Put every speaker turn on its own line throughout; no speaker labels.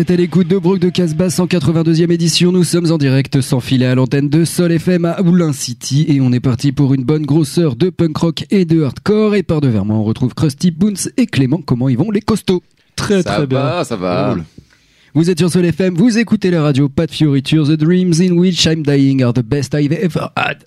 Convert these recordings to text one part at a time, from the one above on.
êtes à l'écoute de Brook de Casbah, 182e édition. Nous sommes en direct sans filet à l'antenne de Sol FM à Oulin City et on est parti pour une bonne grosseur de punk rock et de hardcore. Et par devers moi, on retrouve Krusty Boons et Clément. Comment ils vont les costauds?
Très
Ça
très bien.
va, ça va.
Vous êtes sur Sol FM, vous écoutez la radio, pas de fioriture. The dreams in which I'm dying are the best I've ever had.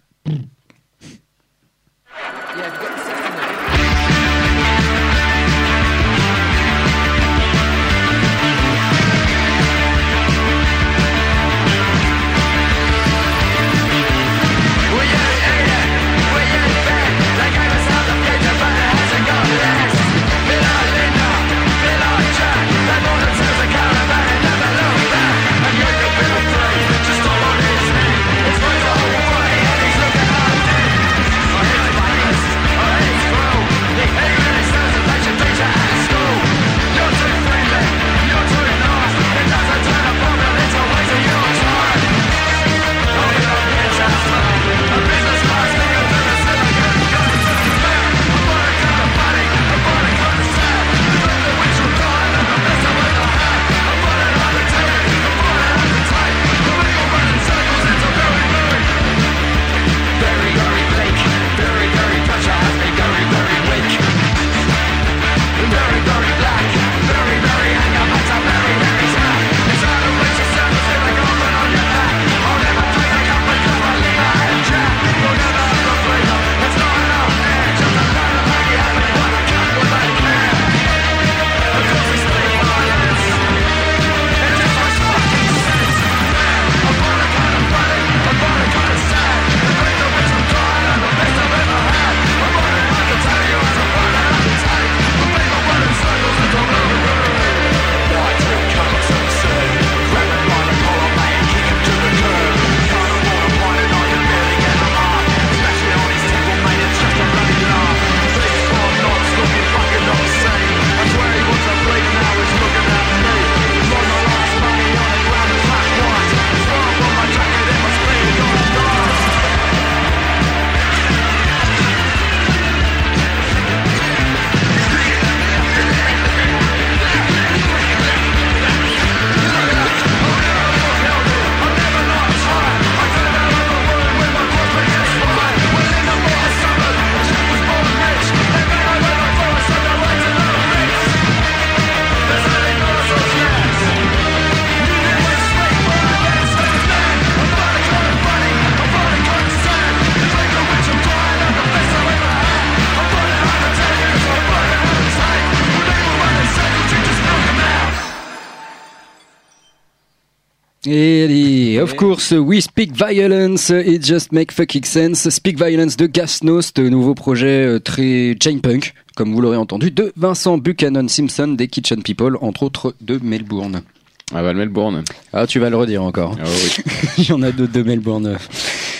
Et allez, of course, we speak violence, it just make fucking sense. Speak violence de Gasnost, nouveau projet euh, très chain punk, comme vous l'aurez entendu, de Vincent Buchanan Simpson des Kitchen People, entre autres de Melbourne.
Ah bah, le Melbourne.
Ah, tu vas le redire encore.
Ah oui.
Il y en a d'autres de Melbourne.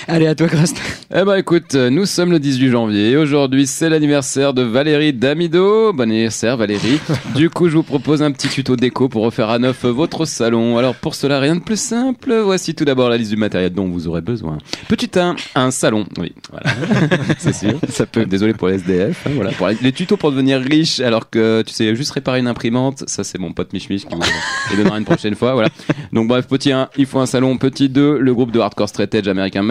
Allez, à toi, Crust.
Eh ben écoute, euh, nous sommes le 18 janvier et aujourd'hui c'est l'anniversaire de Valérie Damido. Bon anniversaire Valérie. du coup je vous propose un petit tuto déco pour refaire à neuf votre salon. Alors pour cela rien de plus simple, voici tout d'abord la liste du matériel dont vous aurez besoin. Petit 1, un salon. Oui, voilà. c'est sûr. Ça peut. Désolé pour les SDF. hein, voilà. Pour les, tutos pour devenir riche alors que tu sais juste réparer une imprimante, ça c'est mon pote Mich Mich qui vous les donnera une prochaine fois. Voilà. Donc bref, petit 1, il faut un salon. Petit 2, le groupe de hardcore straight edge américain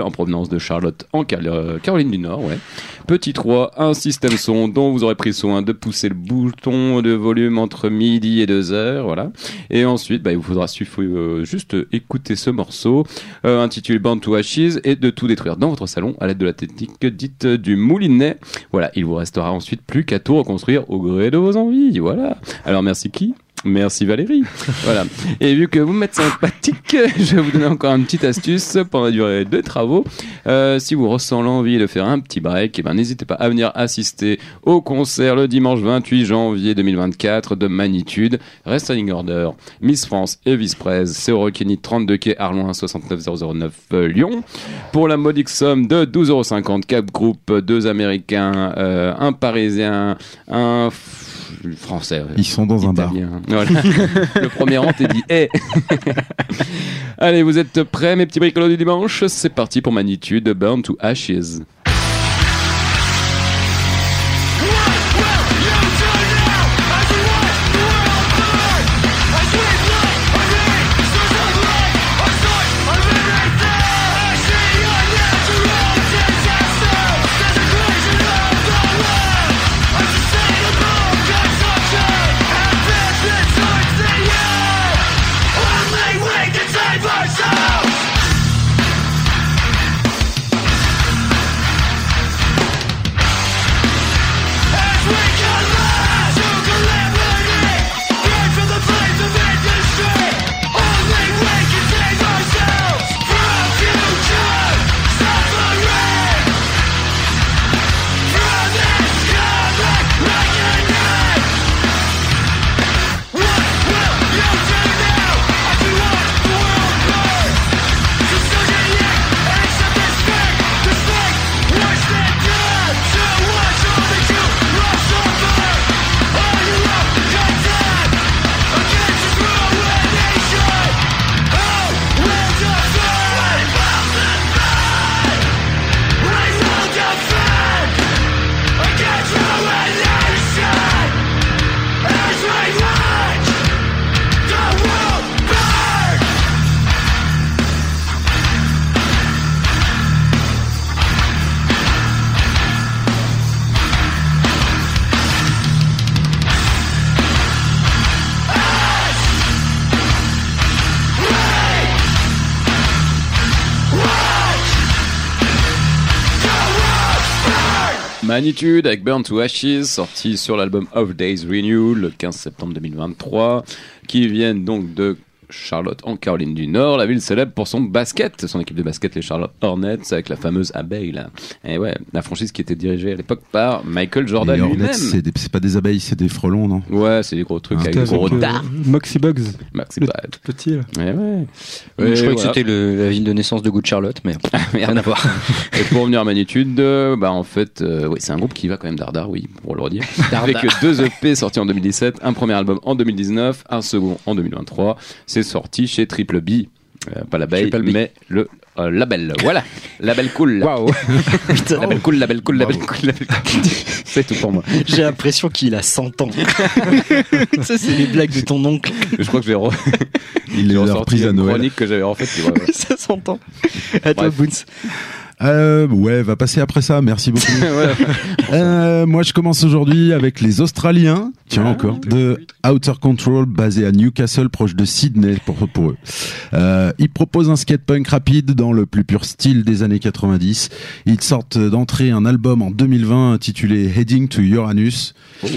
En provenance de Charlotte en euh, Caroline du Nord. Ouais. Petit 3, un système son dont vous aurez pris soin de pousser le bouton de volume entre midi et 2 heures. Voilà. Et ensuite, bah, il vous faudra euh, juste écouter ce morceau euh, intitulé Bound to Ashes et de tout détruire dans votre salon à l'aide de la technique dite du moulinet. Voilà, il vous restera ensuite plus qu'à tout reconstruire au gré de vos envies. Voilà. Alors merci qui Merci Valérie. voilà. Et vu que vous m'êtes sympathique, je vais vous donner encore une petite astuce pendant la durée des travaux. Euh, si vous ressent l'envie de faire un petit break, eh ben, n'hésitez pas à venir assister au concert le dimanche 28 janvier 2024 de Magnitude. Restraining Order, Miss France et Vice Prez. C'est au Rockini 32 quai Arloin 69009 euh, Lyon. Pour la modique somme de 12,50€, quatre groupes, deux américains, euh, un parisien, un français.
Ils sont dans un bar.
Voilà. Le premier rang t'est dit Eh Allez, vous êtes prêts, mes petits bricolos du dimanche? C'est parti pour Magnitude Burn to Ashes. Magnitude avec Burn to Ashes, sorti sur l'album Of Days Renew le 15 septembre 2023, qui viennent donc de Charlotte en Caroline du Nord, la ville célèbre pour son basket, son équipe de basket les Charlotte Hornets avec la fameuse abeille là. Et ouais, la franchise qui était dirigée à l'époque par Michael Jordan
Les Hornets,
lui-même.
c'est des- c'est pas des abeilles, c'est des frelons, non?
Ouais, c'est des gros trucs
Ah,
avec des gros
euh,
dards.
Moxie Bugs,
Bad.
tout petit là.
Ouais, ouais.
je croyais que c'était le- la ville de naissance de Good Charlotte, mais rien à voir.
Et pour revenir à Magnitude, euh, bah en fait, euh, oui, c'est un groupe qui va quand même dardard, oui, pour le redire. Avec deux EP sortis en 2017, un premier album en 2019, un second en 2023. C'est sorti chez Triple B. Euh, pas l'abeille, mais le euh, label. Voilà, label cool.
Waouh
Label cool, label cool, label cool, label cool. C'est tout pour moi.
J'ai l'impression qu'il a 100 ans. Ça, c'est les blagues de ton oncle.
Je crois que j'ai re...
Il a
ressorti une
Noël.
chronique que j'avais en fait. qui- ouais, ouais.
Ça s'entend. À toi. Boons.
Euh, ouais, va passer après ça, merci beaucoup. Euh, moi, je commence aujourd'hui avec les Australiens, tiens
Ah,
encore, de Outer Control, basé à Newcastle, proche de Sydney pour, pour eux. Euh, ils proposent un skatepunk rapide dans le plus pur style des années 90. Ils sortent d'entrée un album en 2020 intitulé Heading to Uranus.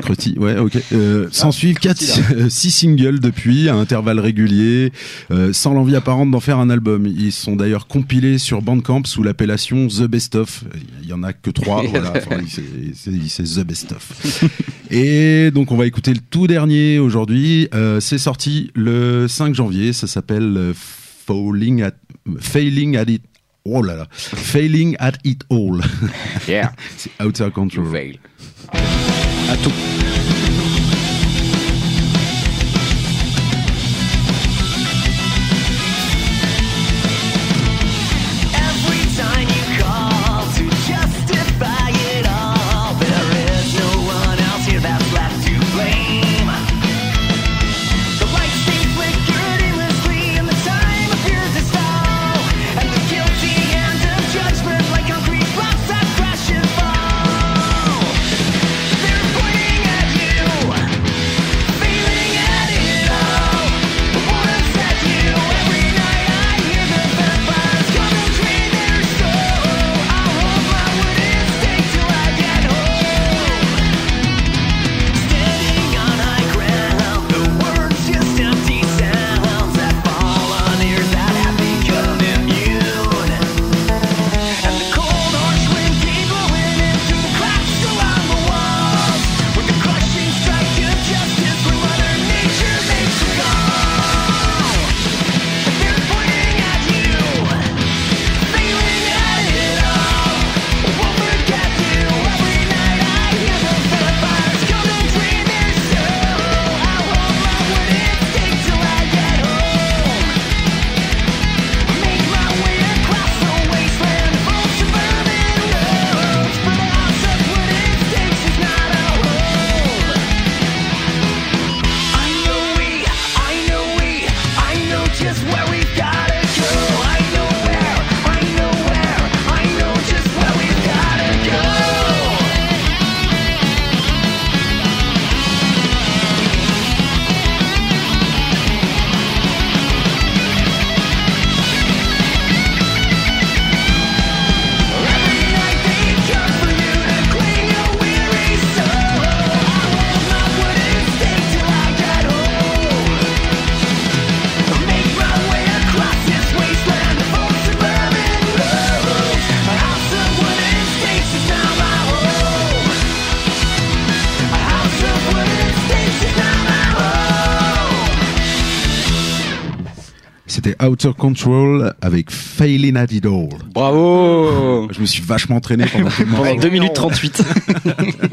Crotty, ouais, ok. Euh, S'en suivent quatre, euh, six singles depuis, à intervalles réguliers, euh, sans l'envie apparente d'en faire un album. Ils sont d'ailleurs compilés sur Bandcamp sous l'appellation The Best Of. Il y en a que trois, voilà. Enfin, c'est- The Best Of. Et donc on va écouter le tout dernier aujourd'hui. Euh, c'est sorti le 5 janvier. Ça s'appelle euh, Falling at Failing at It. Oh là là, Failing at It All.
Yeah,
c'est Outer Control.
fail.
À tout.
Outer Control avec Failing at It All.
Bravo
Je me suis vachement entraîné pendant
Pendant
morceau.
2 minutes 38.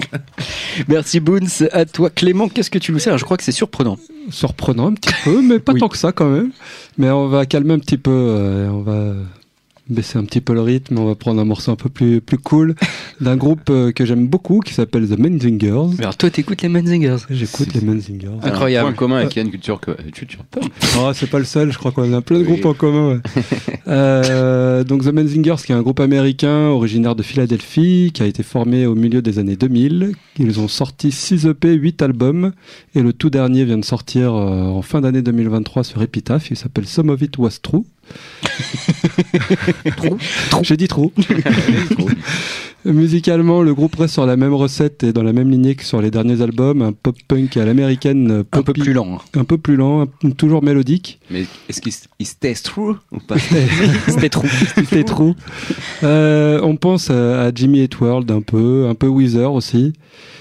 Merci Boons. À toi Clément, qu'est-ce que tu nous sers? Je crois que c'est surprenant.
Surprenant un petit peu, mais pas
Oui.
tant que ça quand même. Mais on va calmer un petit peu, euh, on va baisser un petit peu le rythme, on va prendre un morceau un peu plus, plus cool d'un groupe euh, que j'aime beaucoup qui s'appelle The Menzingers.
Alors toi t'écoutes les Menzingers.
J'écoute les Menzingers.
Un
Incroyable.
point commun avec Yann Culture, que- culture punk.
Oh, c'est pas le seul, je crois qu'on a plein de
Oui.
groupes en commun. ouais. Euh, donc The Menzingers, qui est un groupe américain originaire de Philadelphie, qui a été formé au milieu des années 2000. Ils ont sorti 6 EP, 8 albums, et le tout dernier vient de sortir euh, en fin d'année 2023 sur Epitaph. Il s'appelle Some of It Was True. J'ai dit trou. Musicalement, le groupe reste sur la même recette et dans la même lignée que sur les derniers albums, un pop punk à l'américaine, euh,
Un peu plus lent. hein.
un peu plus lent, toujours mélodique.
Mais est-ce qu'il stays true ou pas?
C'était trop.
C'était trop. Euh, on pense à, à Jimmy Eat World un peu, un peu Weezer aussi.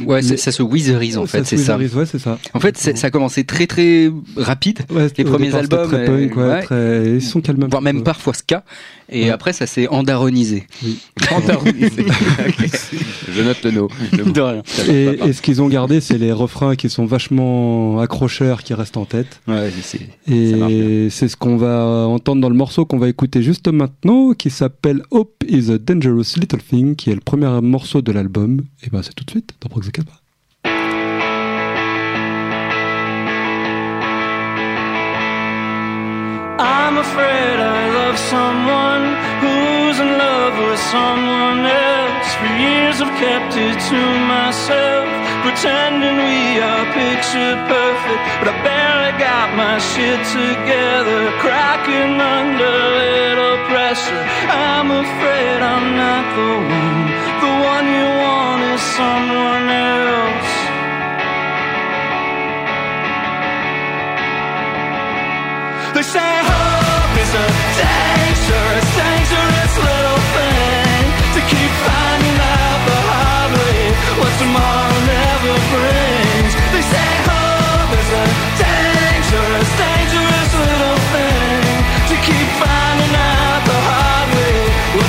Ouais,
Mais-
ça se Weezerise en fait, c'est ça.
Ouais, c'est ça.
En fait, ça a commencé très très rapide,
Ouais,
les premiers albums,
très punk, ouais,
ouais.
très- ils sont calmes.
voire même parfois ska. Et
Ouais.
après, ça s'est andaronisé.
Je note le no. Le
De rien.
Et, et ce qu'ils ont gardé, c'est les refrains qui sont vachement accrocheurs, qui restent en tête.
Ouais, c'est- Ça marche
Et c'est ce qu'on va entendre dans le morceau qu'on va écouter juste maintenant, qui s'appelle Hope is a Dangerous Little Thing, qui est le premier morceau de l'album. Et ben c'est tout de suite dans Proxicaba.
I'm afraid I love someone someone else. For years I've kept it to myself, pretending we are picture perfect. But I barely got my shit together, cracking under little pressure. I'm afraid I'm not the one. The one you want is someone else. They say hope is a dangerous, dangerous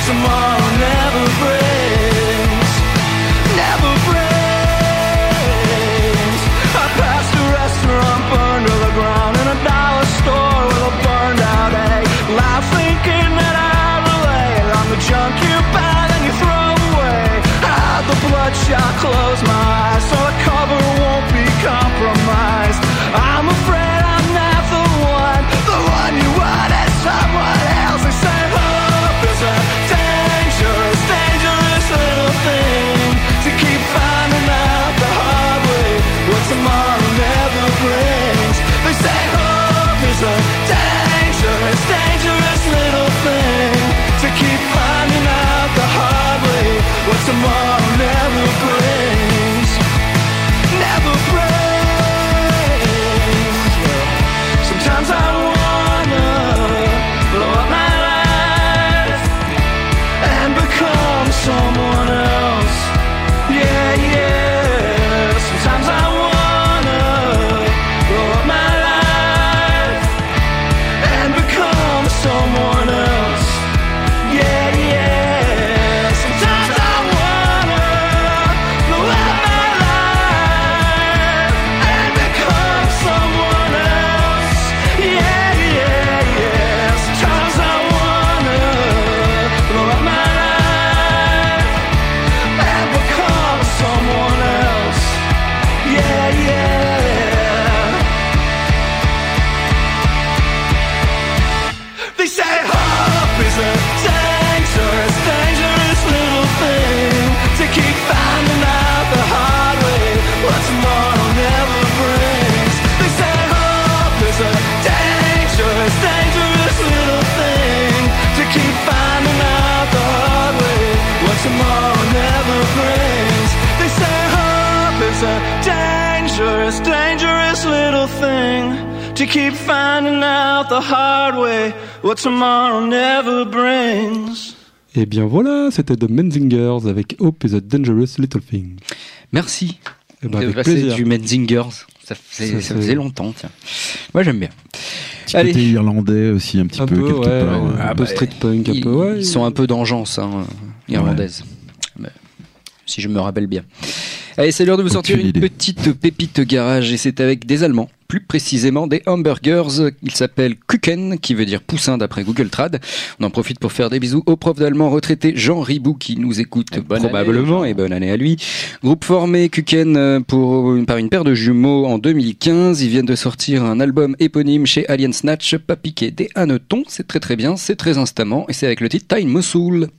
tomorrow never brings. Never brings. I passed a restaurant burned the ground and a dollar store with a burned out egg. Thinking that I relate on the junk you buy and you throw away. I the bloodshot
Et bien voilà, c'était The Menzingers avec Hope is a Dangerous Little Thing.
Merci.
Eh ben,
de
avec plaisir.
du Menzingers. Ça, faisait-
Ça,
ça
c'est-
faisait longtemps, tiens. Moi, j'aime bien.
Petit
Allez.
côté irlandais aussi, un petit
Un
peu,
peu,
quelque
ouais,
part.
ouais.
euh.
un peu street punk, un
Ils,
peu, ouais.
ils sont un peu d'engeance, hein, irlandaise. Mais, si je me rappelle bien. Allez, c'est l'heure de vous
Aucune
sortir une
idée.
petite pépite garage et c'est avec des Allemands, plus précisément des hamburgers. Ils s'appellent Kuchen, qui veut dire poussin d'après Google Trad. On en profite pour faire des bisous au prof d'allemand retraité Jean Ribou qui nous écoute
bonne
probablement
année,
et bonne année à lui. Groupe formé Kuchen euh, pour, par une paire de jumeaux en 2015. Ils viennent de sortir un album éponyme chez Alien Snatch, pas piqué des hannetons. C'est très très bien, c'est très instamment et c'est avec le titre Time Mosul.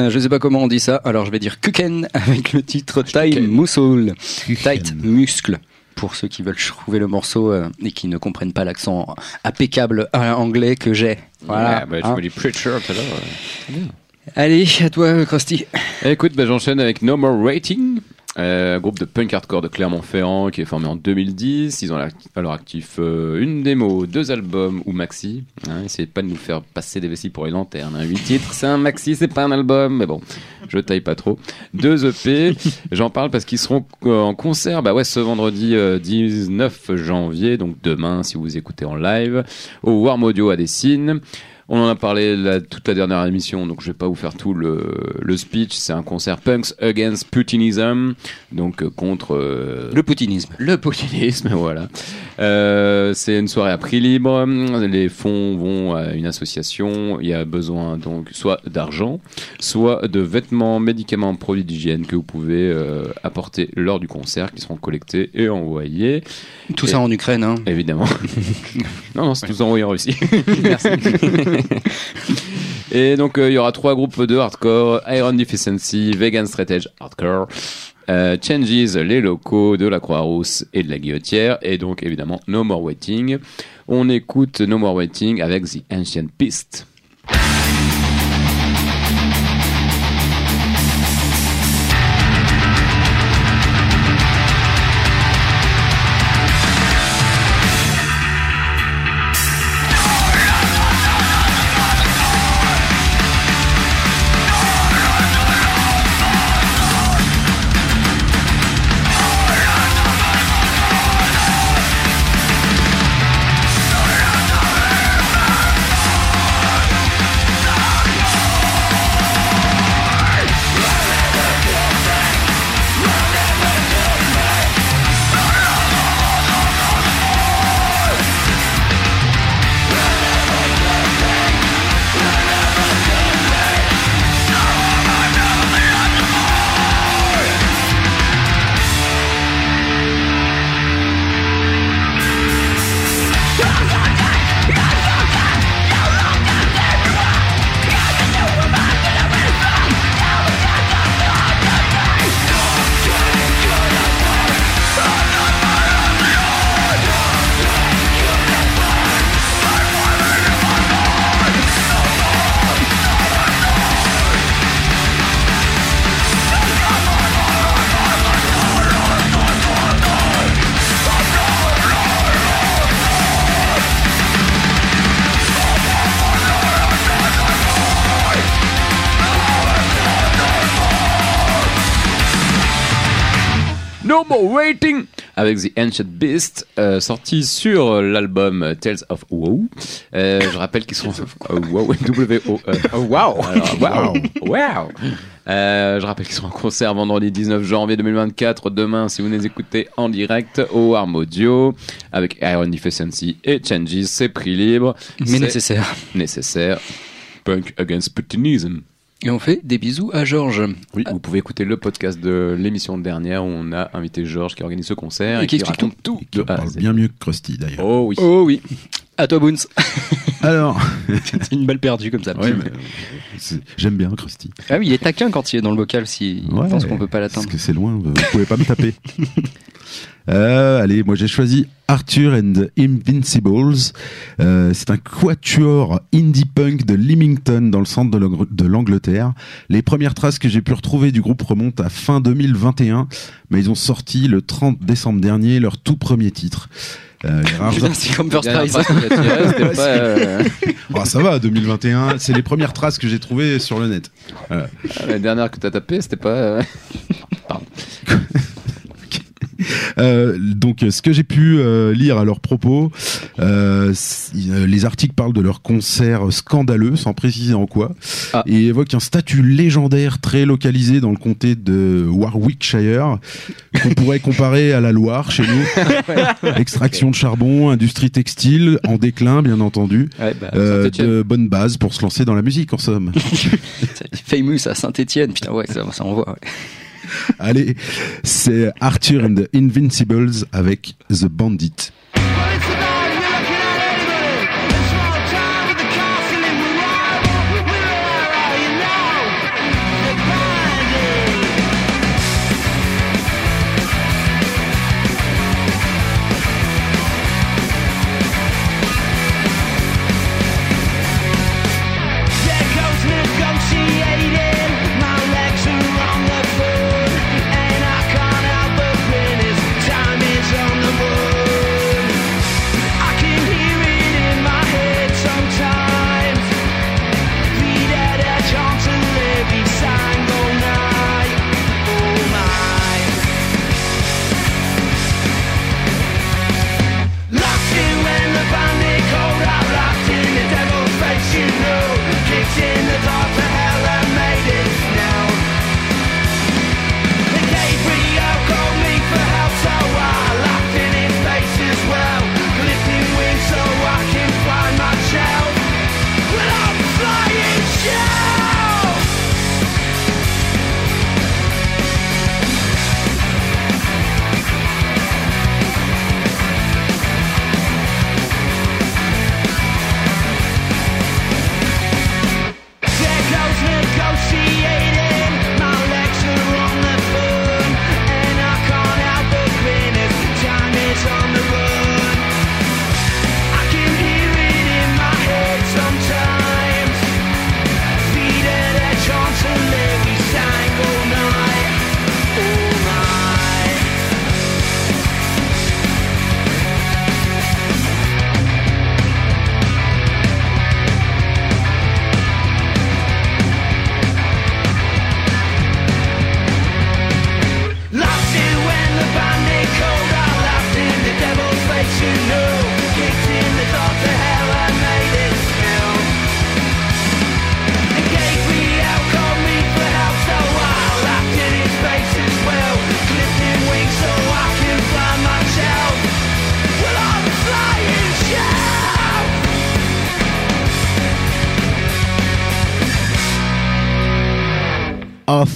Kuken, je sais pas comment on dit ça, alors je vais dire Kuken avec le titre Time Muscle. Tight muscle. Pour ceux qui veulent trouver le morceau euh, et qui ne comprennent pas l'accent impeccable euh, anglais que j'ai. Voilà.
Ouais, bah,
hein.
me dis Preacher tout à l'heure. ouais.
Allez, à toi, Krusty.
Écoute, bah, j'enchaîne avec No More Rating, euh, groupe de punk hardcore de Clermont-Ferrand qui est formé en 2010. Ils ont à leur actif euh, une démo, deux albums ou maxi. Hein, essayez pas de nous faire passer des vessies pour une lanterne. Hein. 8 titres, c'est un maxi, c'est pas un album, mais bon, je taille pas trop. Deux EP, j'en parle parce qu'ils seront euh, en concert bah ouais, ce vendredi euh, 19 janvier, donc demain si vous écoutez en live, au Warm Audio à Dessine. On en a parlé la- toute la dernière émission, donc je vais pas vous faire tout le, le speech. C'est un concert Punks Against Putinism, donc euh, contre euh,
Le poutinisme.
le poutinisme, voilà. Euh, c'est une soirée à prix libre. Les fonds vont à une association. Il y a besoin donc soit d'argent, soit de vêtements, médicaments, produits d'hygiène que vous pouvez apporter lors du concert, qui seront collectés et envoyés.
Tout
Et-
ça en Ukraine, hein.
Évidemment. non, non, c'est tout envoyé en Russie. Merci. Et donc, euh, il y aura trois groupes de hardcore Iron Deficiency, Vegan Straight Edge Hardcore, euh, Changes, les locaux de la Croix-Rousse et de la Guillotière, et donc évidemment No More Waiting. On écoute No More Waiting avec The Ancient Beast. Avec The Ancient Beast, euh, sorti sur l'album Tales of WoW. Euh, je rappelle qu'ils sont WoW, W-O.
Oh, wow.
alors, wow. wow. Euh, je rappelle qu'ils sont en concert vendredi 19 janvier 2024. Demain, si vous les écoutez en direct au Arm Audio avec Iron Deficiency et Changes, c'est prix libre.
Mais nécessaire.
nécessaire. Punk Against Putinism.
Et on fait des bisous à Georges.
Oui, vous pouvez écouter le podcast de l'émission dernière où on a invité Georges qui organise ce concert
Et
et,
qui
qui,
explique
raconte tout
Qui
de A à
parle bien mieux que Krusty d'ailleurs.
Oh oui.
Oh oui. À toi, Boons.
Alors,
C'est une balle perdue comme ça.
ouais, mais, euh, j'aime bien Krusty.
Ah oui, il est taquin quand il est dans le bocal s'il
Ouais,
pense qu'on peut pas
Parce
l'atteindre.
que c'est loin, vous pouvez pas me taper. Euh, allez, moi j'ai choisi Arthur and the Invincibles. Euh, c'est un quatuor indie punk de Leamington dans le centre de l'Ang- de l'Angleterre. Les premières traces que j'ai pu retrouver du groupe remontent à fin 2021, mais ils ont sorti le 30 décembre dernier leur tout premier titre. Euh,
c'est comme First
La dernière
Prize.
phrase qu'il a tirée, c'était pas, euh,
Oh, ça va, 2021, c'est les premières traces que j'ai trouvées sur le net.
la dernière que t'as tapée, c'était pas. euh,
Euh, donc, ce que j'ai pu euh, lire à leur propos, euh, les articles parlent de leur concert scandaleux, sans préciser en quoi,
Ah.
et évoquent un statut légendaire très localisé dans le comté de Warwickshire, qu'on pourrait comparer à la Loire chez nous. Extraction de charbon, industrie textile, en déclin, bien entendu.
Ouais, bah,
de bonnes bases pour se lancer dans la musique, en somme.
Famous à Saint-Etienne. Putain, ouais, ça, ça envoie. ouais.
Allez, c'est Arthur and the Invincibles avec The Bandit.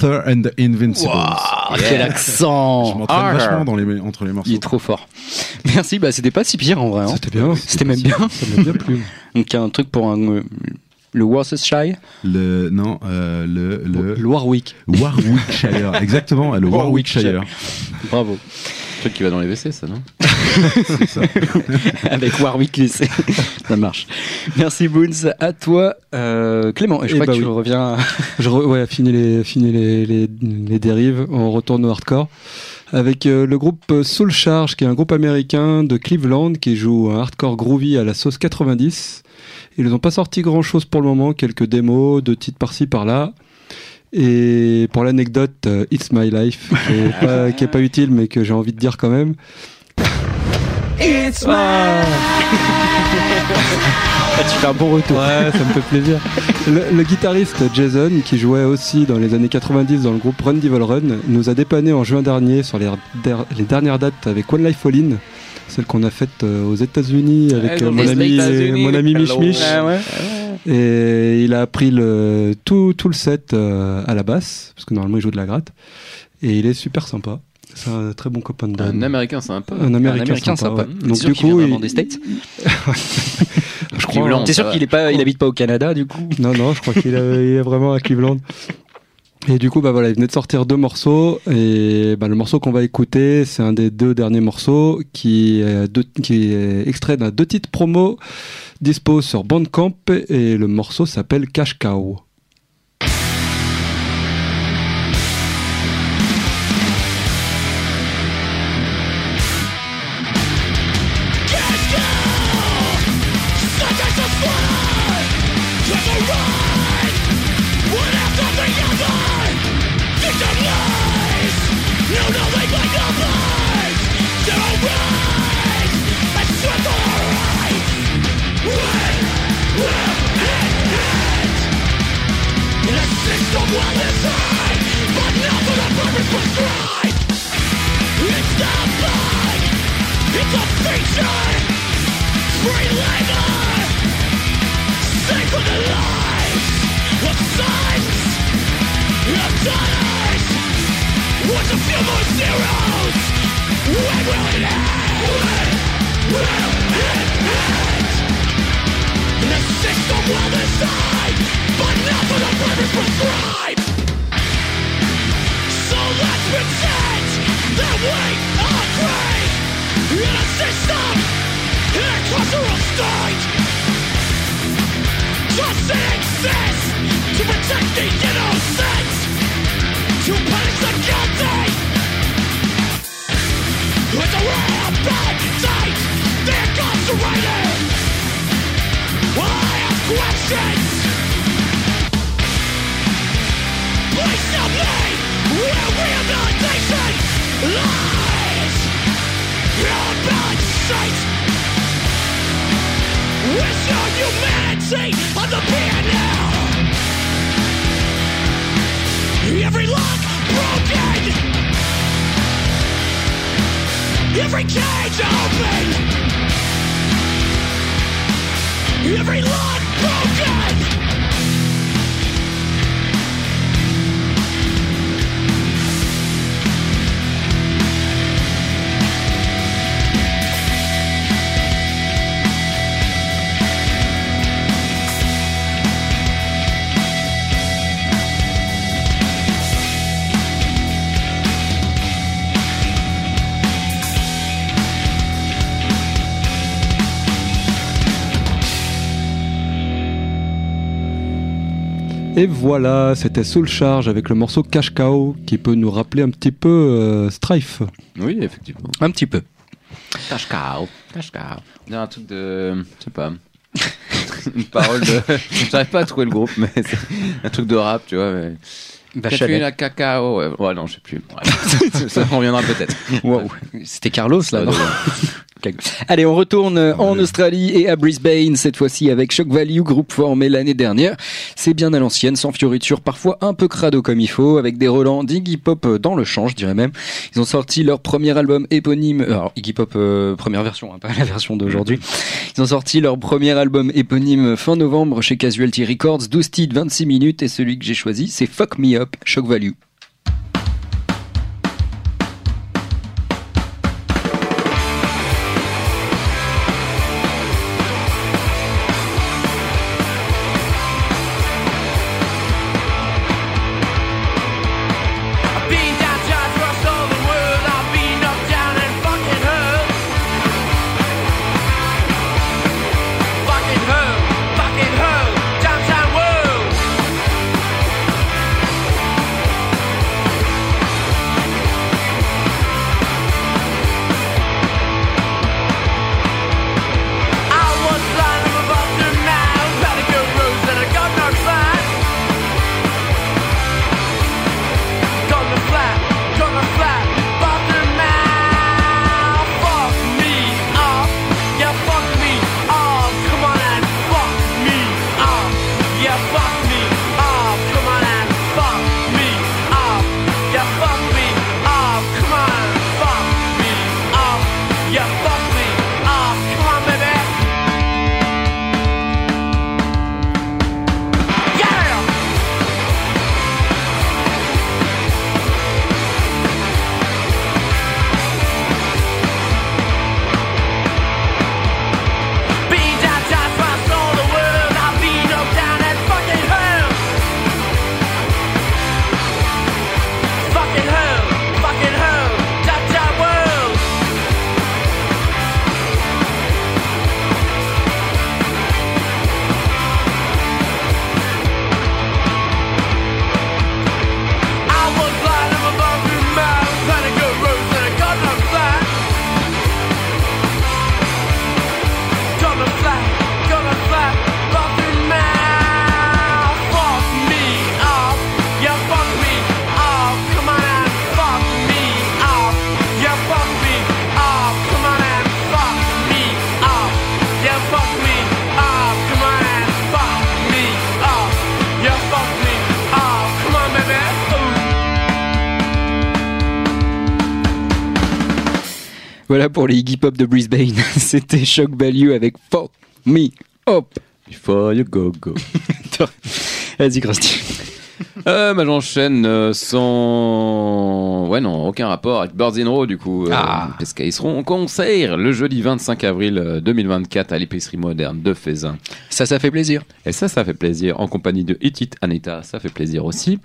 Arthur and the Invincibles.
Ah, quel accent
Je m'entraîne
Arthur.
vachement dans les, entre les morceaux.
Il est trop fort. Merci, bah c'était pas si pire en vrai. hein.
C'était bien.
C'était même bien.
Ça m'a bien plu.
Donc un truc pour un, euh, le Worcestershire?
Le, non, euh, le, le
Le Warwick.
Warwickshire. Exactement, le Warwickshire.
Bravo.
truc qui va dans les WC, ça, non?
Ça.
Avec Warwick laissé. Ça marche. Merci Boons. À toi, euh, Clément. Et je
Eh
crois
bah
que tu reviens.
Je re- ouais, fini les, fini les, les, les dérives. On retourne au hardcore. Avec euh, le groupe Soul Charge, qui est un groupe américain de Cleveland qui joue un hardcore groovy à la sauce 90. Ils n'ont pas sorti grand chose pour le moment, quelques démos, deux titres par-ci par-là. Et pour l'anecdote, euh, It's My Life, qui est, pas, qui est pas utile, mais que j'ai envie de dire quand même.
It's
Ah,
tu fais un bon retour.
ouais, ça me fait plaisir. Le, le guitariste Jason, qui jouait aussi dans les années 90 dans le groupe Run Devil Run, nous a dépanné en juin dernier sur les, der- les dernières dates avec One Life All In, celle qu'on a faite euh, aux États-Unis avec euh,
dans
mon ami,
États-Unis,
mon ami Mich. Mich.
Ouais, ouais.
Et il a appris le, tout, tout le set euh, à la basse, parce que normalement il joue de la gratte. Et il est super sympa. C'est un très bon copain de
Un
Dan.
américain sympa.
Un américain,
Un Américain
sympa.
sympa.
ouais. Donc
sûr
du coup, il-
des States
je crois,
Cleveland.
T'es sûr qu'il est pas, au Canada du coup?
Non, non, je crois qu'il est, vraiment à Cleveland. Et du coup, bah voilà, il venait de sortir deux morceaux. Et bah, le morceau qu'on va écouter, c'est un des deux derniers morceaux qui est, qui est extrait d'un deux titres promo dispo sur Bandcamp. Et le morceau s'appelle Cash Cow. Stop!
Every lock broken. Every cage open. Every lock broken
Et voilà, c'était Soul Charge avec le morceau Cash Cow qui peut nous rappeler un petit peu euh, Strife.
Oui, effectivement.
Un petit peu.
Cash cow. Cash cow. On dirait un truc de. Je sais pas. Une parole de. J'arrive pas à trouver le groupe, mais c'est un truc de rap, tu vois. Mais...
Bachelet.
la cacao. Ouais, ouais, non, je sais plus. Ouais. Ça reviendra peut-être.
Wow. C'était Carlos là, non Allez, on retourne en Australie et à Brisbane, cette fois-ci avec Shock Value, groupe formé l'année dernière. C'est bien à l'ancienne, sans fioriture, parfois un peu crado comme il faut, avec des relents d'Iggy Pop dans le champ, je dirais même. Ils ont sorti leur premier album éponyme, euh, alors Iggy Pop euh, première version, hein, pas la version d'aujourd'hui. Ils ont sorti leur premier album éponyme fin novembre chez Casualty Records, 12 titres, 26 minutes, et celui que j'ai choisi, c'est Fuck Me Up, Shock Value. Voilà pour les Iggy Pop de Brisbane. C'était Shock Value avec Fuck Me Up.
Before you go go.
Vas-y, Krusty.
Euh, bah, j'enchaîne euh, sans. Ouais, non, aucun rapport avec Birds in Row, du coup. euh,
Ah.
Parce qu'ils seront en concert le jeudi 25 avril euh, 2024 à l'épicerie moderne de Fézin.
Ça, ça fait plaisir.
Et ça, ça fait plaisir. En compagnie de Hit It Anita, ça fait plaisir aussi.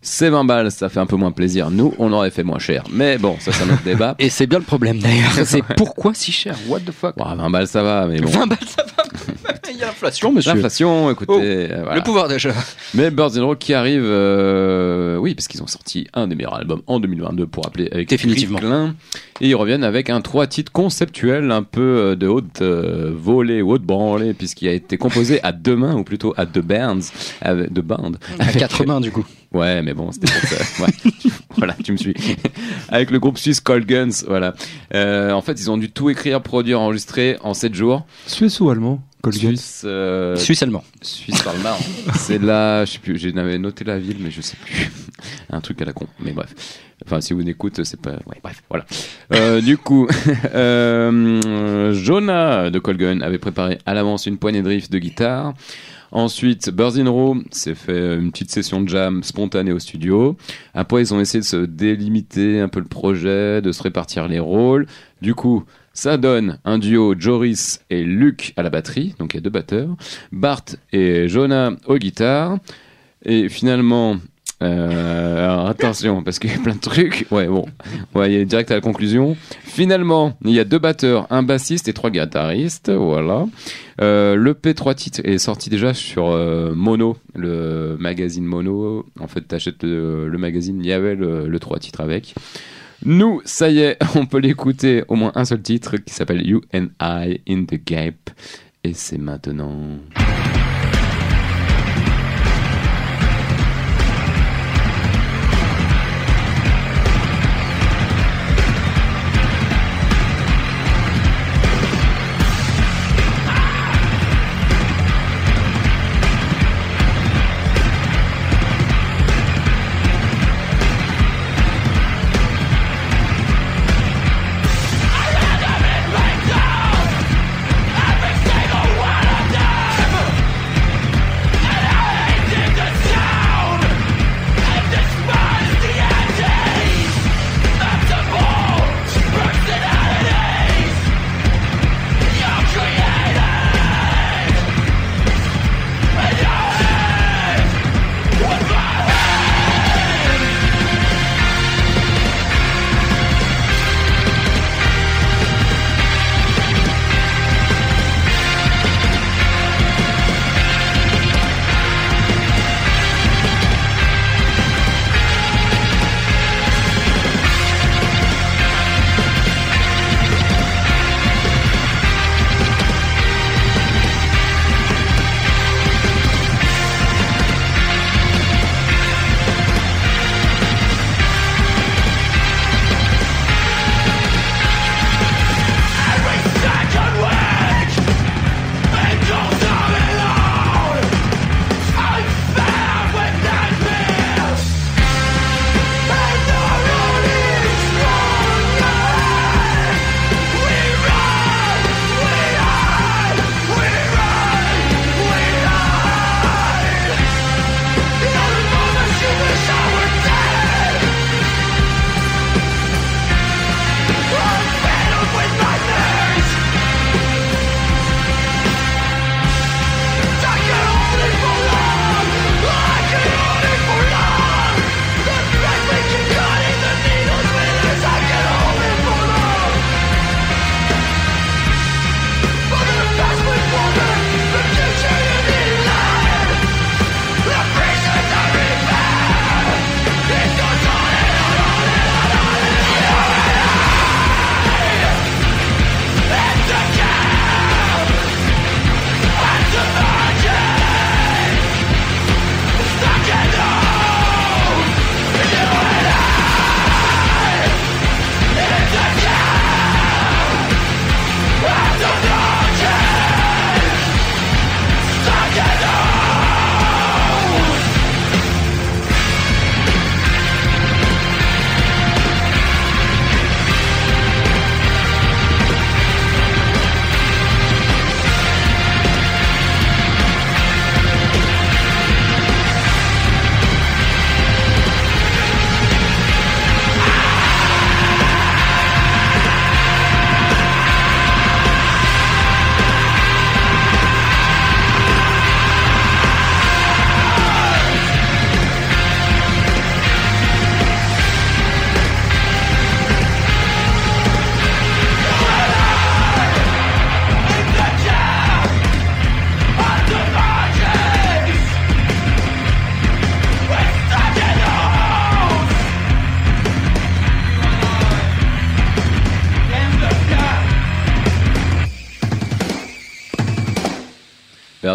C'est 20 balles, ça fait un peu moins plaisir. Nous, on aurait fait moins cher. Mais bon, ça, c'est un autre débat.
Et c'est bien le problème d'ailleurs. C'est pourquoi si cher? What the fuck?
Bon, 20 balles, ça va, mais bon.
20 balles, ça va. Il y a l'inflation, monsieur.
L'inflation, écoutez.
Oh,
euh, voilà.
Le pouvoir d'achat.
Mais Birds in Row qui arrive, euh, oui, parce qu'ils ont sorti un des meilleurs albums en 2022 pour appeler avec
Définitivement.
Et ils reviennent avec un trois titres conceptuels un peu euh, de haute euh, volée ou haute branlée, puisqu'il a été composé à deux mains, ou plutôt à deux bands, avec, de bandes.
À
Avec-
quatre mains, du coup.
Ouais, mais bon, c'était pour ça. Ouais. voilà, tu me suis. Avec le groupe suisse Cold Guns, voilà. Euh, en fait, ils ont dû tout écrire, produire, enregistrer en 7 jours.
Suisse ou allemand
Suisse, euh,
Suisse allemand.
Suisse allemand. C'est là, je sais plus, j'avais noté la ville, mais je sais plus. Un truc à la con, mais bref. Enfin, si vous n'écoutez, c'est pas. Ouais, bref, voilà. Euh, du coup, euh, Jonah de Colgun avait préparé à l'avance une poignée de riffs de guitare. Ensuite, Birds in Row s'est fait une petite session de jam spontanée au studio. Après, ils ont essayé de se délimiter un peu le projet, de se répartir les rôles. Du coup, ça donne un duo Joris et Luc à la batterie, donc il y a deux batteurs. Bart et Jonah aux guitares. Et finalement, euh, alors attention, parce qu'il y a plein de trucs. Ouais, bon, on va y aller direct à la conclusion. Finalement, il y a deux batteurs, un bassiste et trois guitaristes. Voilà. Euh, le P3 titres est sorti déjà sur euh, Mono, le magazine Mono. En fait, t'achètes le, le magazine, il y avait le, le 3 titres avec. Nous, ça y est, on peut l'écouter au moins un seul titre qui s'appelle You and I in the Gap. Et c'est maintenant.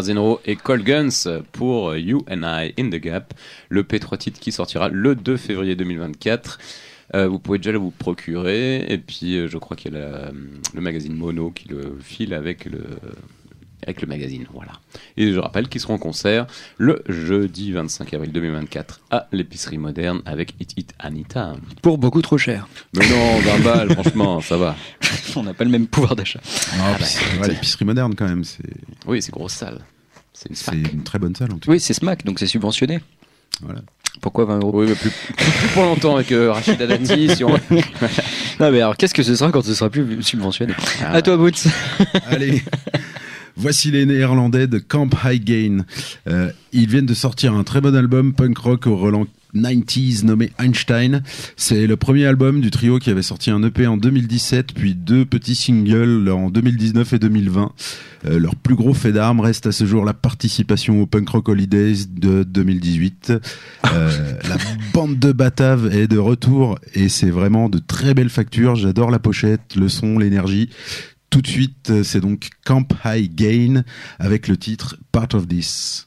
Erzinro et Cold Guns pour You and I in the Gap, le P3 titre qui sortira le 2 février 2024. Euh, vous pouvez déjà le vous procurer et puis euh, je crois qu'il y a le magazine Mono qui le file avec le avec le magazine, voilà. Et je rappelle qu'ils seront en concert le jeudi 25 avril 2024 à l'épicerie moderne avec It It Anita.
Pour beaucoup trop cher.
Mais non, 20 balles, franchement, ça va.
On n'a pas le même pouvoir d'achat.
Ah, puis c'est- ouais, l'épicerie moderne quand même, c'est
Oui, c'est grosse salle. C'est une
c'est
salle.
une très bonne salle en tout
Oui, c'est SMAC, donc c'est subventionné.
Voilà.
Pourquoi 20 euros?
Oui, mais plus, plus, plus pour longtemps avec euh, Rachida Dati. Si on...
Non, mais alors qu'est-ce que ce sera quand ce sera plus subventionné?
Ah.
À toi, Boots.
Allez. Voici les Néerlandais de Camp High Gain. Euh, ils viennent de sortir un très bon album punk rock au relent 90s nommé Einstein. C'est le premier album du trio qui avait sorti un EP en 2017, puis deux petits singles en 2019 et 2020. Euh, leur plus gros fait d'armes reste à ce jour la participation au Punk Rock Holidays de 2018. Euh, la bande de Batave est de retour et c'est vraiment de très belles factures. J'adore la pochette, le son, l'énergie. Tout de suite, euh, c'est donc Camp High Gain avec le titre Part of This.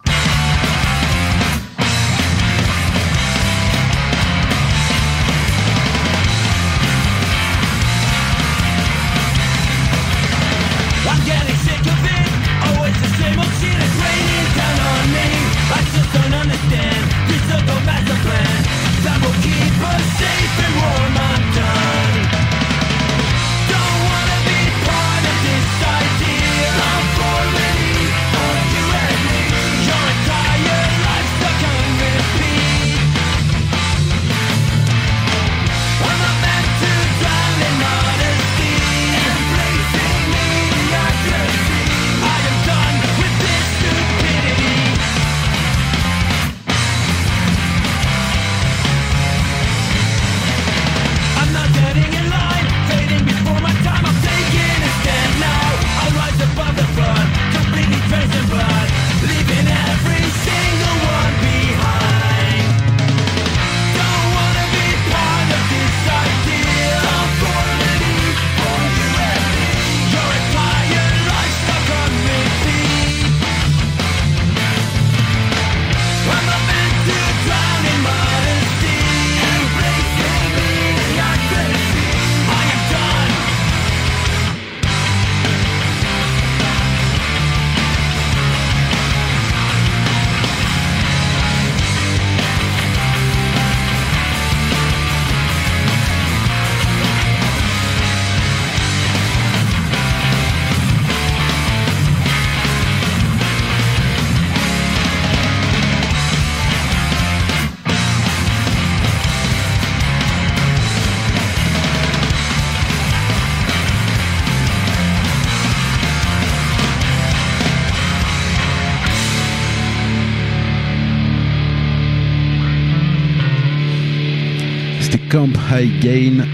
High Gain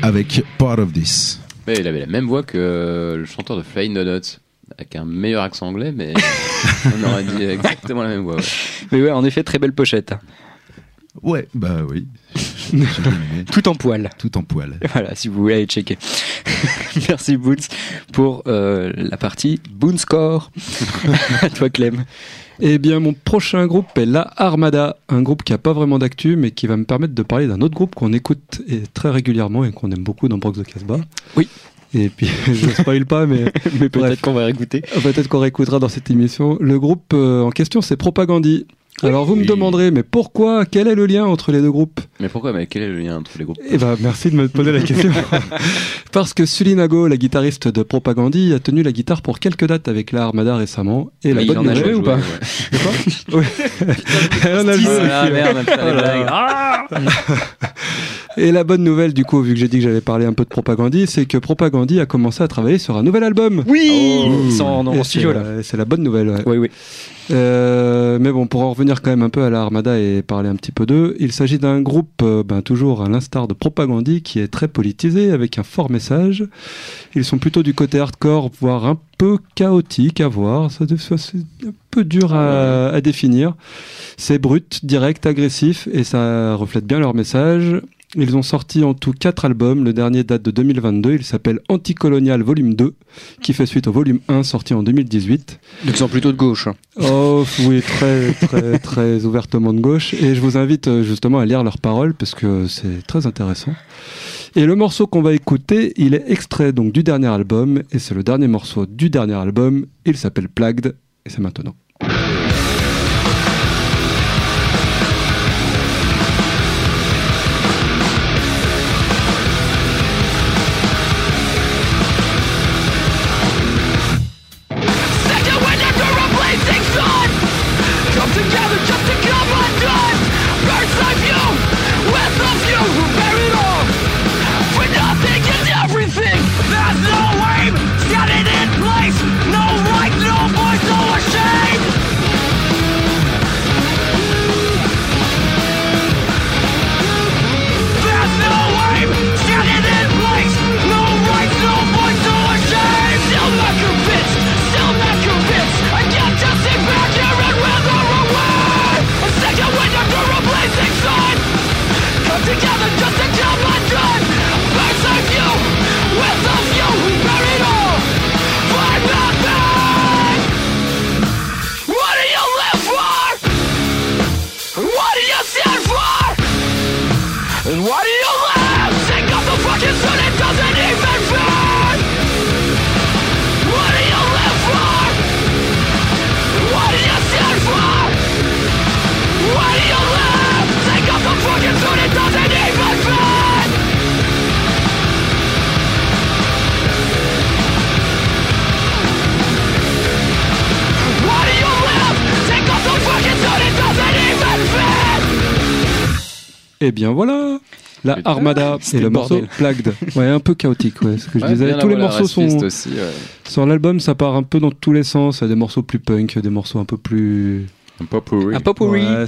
avec Part of This.
Mais il avait la même voix que euh, le chanteur de Flying Donuts, avec un meilleur accent anglais, mais on aurait dit exactement la même voix. ouais.
Mais ouais, en effet, très belle pochette.
Ouais, bah oui.
Tout en poil.
Tout en poil.
Voilà, si vous voulez aller checker. Merci Boots pour euh, la partie Boon Score. à toi Clem.
Eh bien, mon prochain groupe est La Armada, un groupe qui a pas vraiment d'actu, mais qui va me permettre de parler d'un autre groupe qu'on écoute et très régulièrement et qu'on aime beaucoup dans Brox the Casbah.
Oui.
Et puis, je spoil pas, mais,
Mais peut-être qu'on va réécouter.
peut-être qu'on réécoutera dans cette émission. Le groupe euh, en question, c'est Propagandi. Alors, vous me demanderez, mais pourquoi Quel est le lien entre les deux groupes?
Mais pourquoi Mais quel est le lien entre les groupes?
Eh ben, merci de me poser la question. Parce que Sulinago, la guitariste de Propagandi, a tenu la guitare pour quelques dates avec la Armada récemment. Et la
Oui, il
bonne
en a
nouvelle
joué,
ou pas?
ouais.
Oui. Elle en a joué
Ah
aussi, ouais.
merde, blagues. Ah
Et la bonne nouvelle, du coup, vu que j'ai dit que j'allais parler un peu de Propagandi, c'est que Propagandi a commencé à travailler sur un nouvel album.
Oui
Oh.
En, en
c'est
studio là.
la- C'est la bonne nouvelle. ouais.
Oui, oui.
Euh, mais bon, pour en revenir quand même un peu à la Armada et parler un petit peu d'eux, il s'agit d'un groupe, euh, ben, toujours à l'instar de Propagandi, qui est très politisé, avec un fort message. Ils sont plutôt du côté hardcore, voire un peu chaotique à voir. Ça, C'est un peu dur à définir. C'est brut, direct, agressif, et ça reflète bien leur message.
Ils ont sorti en tout quatre albums. Le dernier date de 2022. Il s'appelle Anticolonial Volume 2, qui fait suite au volume 1 sorti en 2018.
Donc ils sont plutôt de gauche.
Oh oui, très très très ouvertement de gauche. Et je vous invite euh, justement à lire leurs paroles parce que c'est très intéressant. Et le morceau qu'on va écouter, il est extrait donc du dernier album et c'est le dernier morceau du dernier album. Il s'appelle Plagued et c'est maintenant. La Armada et le morceau. Plagued. Ouais, un peu chaotique, ouais, ce que je
Ouais,
disais.
bien
Tous les morceaux sont
aussi, ouais.
sur l'album, ça part un peu dans tous les sens. Il y a des morceaux plus punk, des morceaux un peu plus.
Un peu pourri.
Un peu pourri.
Ouais,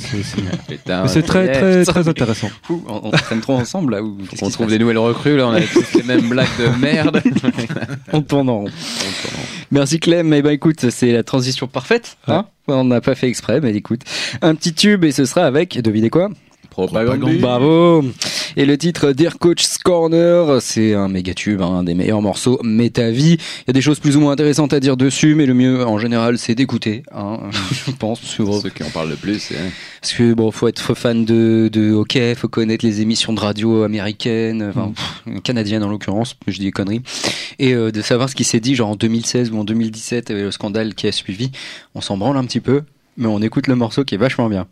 c'est très très intéressant.
On, on traîne trop ensemble là ou qu'est-ce
On trouve des nouvelles recrues, là, on a tous les mêmes blagues de merde.
On tourne en rond. Merci Clem. Eh ben écoute, c'est la transition parfaite. Hein on n'a pas fait exprès, mais écoute, un petit tube et ce sera avec, devinez quoi?
Propagande.
Bravo Et le titre Dear Coach's Corner, c'est un méga tube, hein, un des meilleurs morceaux Métavie. Il y a des choses plus ou moins intéressantes à dire dessus, mais le mieux en général c'est d'écouter, hein, je pense. Sur,
Ceux qui en parlent le plus, hein.
parce que bon, faut être fan de, de hockey, faut connaître les émissions de radio américaines, enfin pff, canadiennes en l'occurrence, je dis des conneries, et euh, de savoir ce qui s'est dit genre en 2016 ou en 2017 avec le scandale qui a suivi. On s'en branle un petit peu, mais on écoute le morceau qui est vachement bien.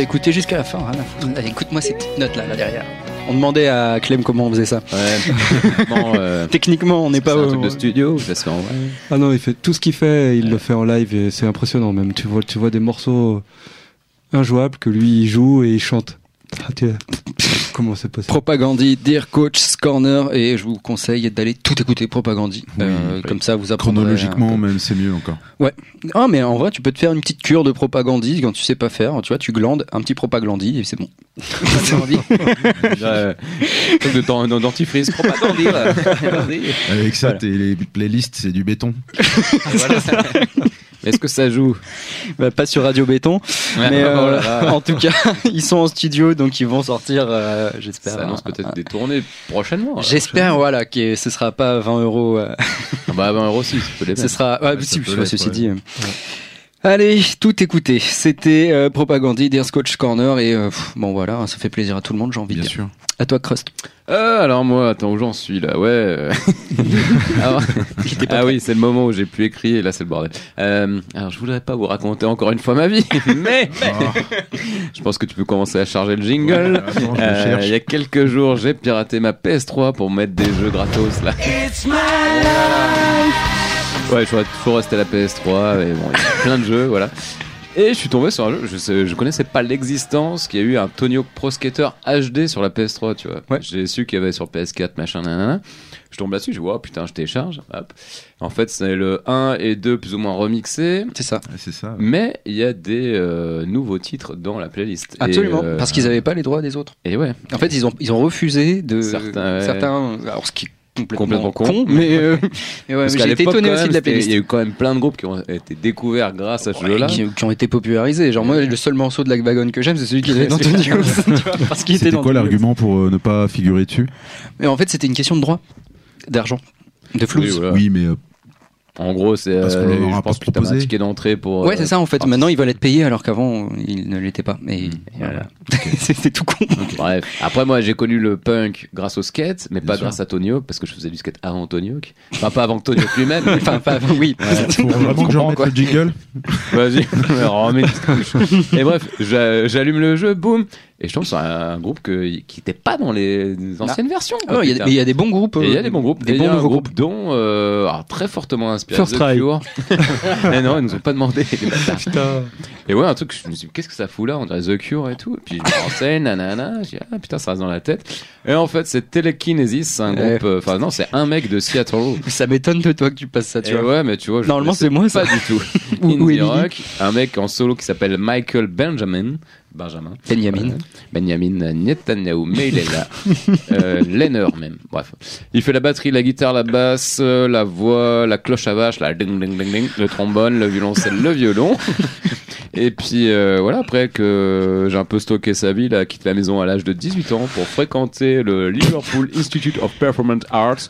Va écouter jusqu'à la fin. hein. Allez, Écoute-moi ces petites notes là, là derrière. On demandait à Clem comment on faisait ça.
Ouais. Bon, euh,
Techniquement, on n'est
c'est
pas
un
au-
truc de studio, parce qu'en vrai.
Ah non, il fait tout ce qu'il fait, il le fait en live et c'est impressionnant même. Tu vois, tu vois des morceaux injouables que lui il joue et il chante. Ah, tu- Comment c'est possible
Propagandie, Dear Coach's Corner, et je vous conseille d'aller tout écouter Propagandie.
Oui,
Euh, comme ça, vous apprendrez.
Chronologiquement, même, c'est mieux encore.
Ah, mais en vrai, tu peux te faire une petite cure de propagandie quand tu sais pas faire. Tu vois, tu glandes un petit propagandie et c'est bon. C'est envie.
Ouais. Dentifrice, propagandie.
Avec ça,
Voilà.
les playlists, c'est du béton.
Mais Est-ce que ça joue
Bah, pas sur Radio Béton, mais euh,
Oh là là.
en tout cas, ils sont en studio, donc ils vont sortir, euh, j'espère.
Ça annonce peut-être des tournées prochainement.
J'espère, voilà, que ce sera pas 20 euros. euh,
Ah Bah, 20 euros aussi, tu peux les
ce sera. Ouais,
ça
si,
peut l'être,
ceci
ouais.
dit. euh. Allez, tout écouter. C'était euh, Propagandie, Dear Scotch Corner, et euh, pff, bon voilà, ça fait plaisir à tout le monde, j'ai envie de dire.
sûr.
À toi, Crust.
Euh, alors moi, attends, où j'en suis là? Ouais. euh. alors, ah oui, c'est le moment où j'ai pu écrire et là c'est le bordel. Euh, alors je voudrais pas vous raconter encore une fois ma vie, mais je pense que tu peux commencer à charger le jingle. Euh. Il y a quelques jours, j'ai piraté ma PS3 pour mettre des jeux gratos là.
It's my life.
Ouais, je faut rester à la PS3, mais bon, il y a plein de jeux, voilà. Et je suis tombé sur un jeu, je, sais, je connaissais pas l'existence, qu'il y a eu un Tonio Pro Skater HD sur la PS3, tu vois.
Ouais.
J'ai su qu'il y avait sur PS4, machin, nanana. Je tombe là-dessus, je vois, oh, putain, je télécharge, hop. En fait, c'est le 1 et 2 plus ou moins remixés,
C'est ça.
C'est ça.
mais il y a des euh, nouveaux titres dans la playlist. Et,
Absolument.
euh,
Parce qu'ils avaient pas les droits des autres.
Et ouais,
En fait, ils ont, ils ont refusé de.
Certains,
certains- alors, ce qui est complètement,
Complètement con.
mais. euh, mais ouais,
parce
mais été étonné
quand
aussi
même,
de la playlist.
il y a eu quand même plein de groupes qui ont été découverts grâce à ce
Ouais,
jeu-là.
qui, qui ont été popularisés. Genre, moi, le seul morceau de la wagon que j'aime, c'est celui qui était dans Tony Parce qu'il était
C'était quoi l'argument pour euh, ne pas figurer dessus?
Mais en fait, c'était une question de droit, d'argent, de flou.
Oui, voilà.
Oui, mais euh,
En gros, c'est. Euh, je pense que t'as un ticket d'entrée pour.
Ouais,
euh,
c'est ça en fait. Maintenant, ils veulent être payés alors qu'avant, ils ne l'étaient pas. Et, et voilà. C'était tout con.
Bref. Après, moi, j'ai connu le punk grâce au skate, mais pas
sûr.
grâce à Tony Hawk, parce que je faisais du skate avant Tony Hawk. Enfin, pas avant que Tony Hawk lui-même.
Enfin, pas, oui.
faut vraiment que je remette le jingle.
Vas-y. Mais- Et bref, j'a- j'allume le jeu, boum, et je tombe sur un groupe que, qui n'était pas dans les anciennes versions. quoi,
il y a- des bons groupes.
Il y a
euh,
des bons groupes,
Des bons nouveaux
groupe
groupes.
dont euh, alors, très fortement inspiré
First
The
Try.
Mais non, ils nous ont pas demandé. Et ouais, un truc, je me suis dit, qu'est-ce que ça fout là On dirait The Cure et tout. Et puis je me renseigne, nanana. Je dis, ah putain, ça reste dans la tête. Et en fait, c'est Telekinesis, c'est un
Ouais.
groupe. euh, Enfin, non, c'est un mec de Seattle.
Ça m'étonne de toi que tu passes ça, tu
Et
vois.
ouais, mais tu vois, je
Normalement, c'est moi, ça.
Pas du tout.
Ou- ou
Indie rock, un mec en solo qui s'appelle Michael Benjamin. Benjamin.
Benjamin.
Voilà. Benjamin Netanyahu, mais il est là. euh, Lenner même. Bref. Il fait la batterie, la guitare, la basse, euh, la voix, la cloche à vache, la ding ding ding ding, le trombone, le violoncelle, le violon. Et puis euh, voilà, après que j'ai un peu stocké sa vie, il a quitté la maison à l'âge de 18 ans pour fréquenter le Liverpool Institute of Performance Arts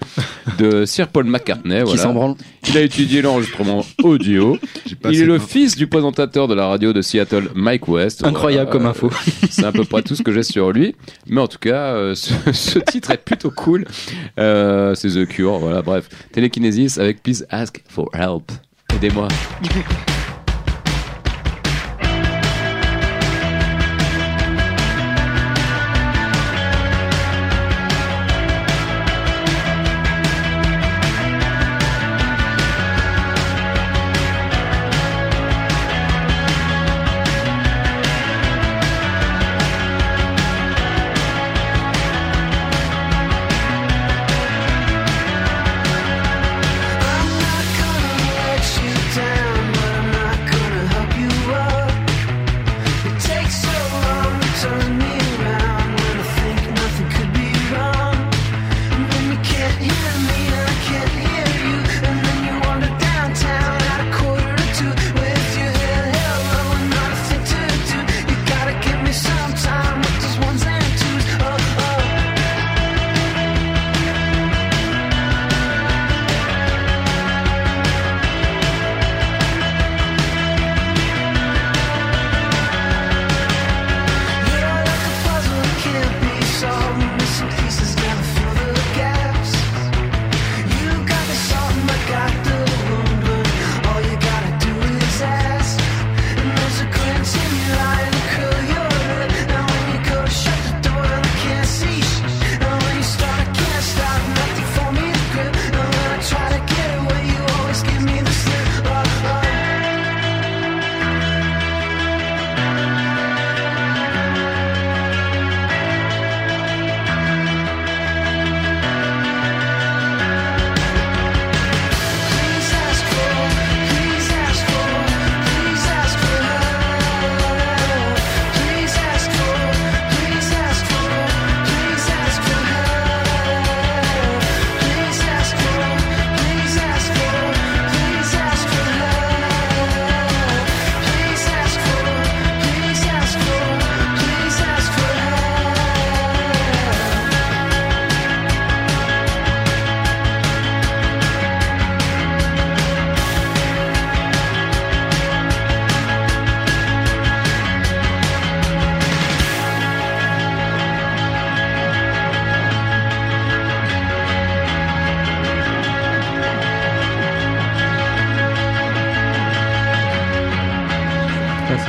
de Sir Paul McCartney.
Qui
Voilà.
s'en branle.
Il a étudié l'enregistrement audio. Il est le fils du présentateur de la radio de Seattle, Mike West.
Incroyable comme
Voilà,
info.
euh, C'est à peu près tout ce que j'ai sur lui. Mais en tout cas, euh, ce, ce titre est plutôt cool. Euh, c'est The Cure, voilà, bref. Telekinesis avec Please Ask for Help. Aidez-moi.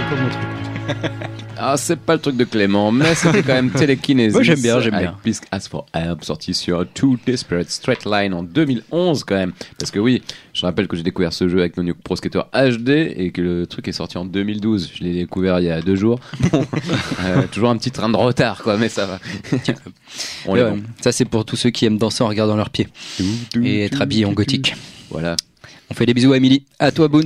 c'est pas mon truc.
Ah, c'est pas le truc de Clément, mais c'était quand même Telekinesis.
Moi, j'aime bien, j'aime bien.
Please Ask for Help, sorti sur Two Desperate Straight Line en 2011 quand même. Parce que oui, je rappelle que j'ai découvert ce jeu avec Nonio Pro Skater HD et que le truc est sorti en 2012. Je l'ai découvert il y a deux jours. Bon, euh, toujours un petit train de retard, quoi, mais ça va. On est
Ouais,
bon.
Ça, c'est pour tous ceux qui aiment danser en regardant leurs pieds et être habillés en gothique.
Voilà.
On fait des bisous à Emily. À toi, Boons.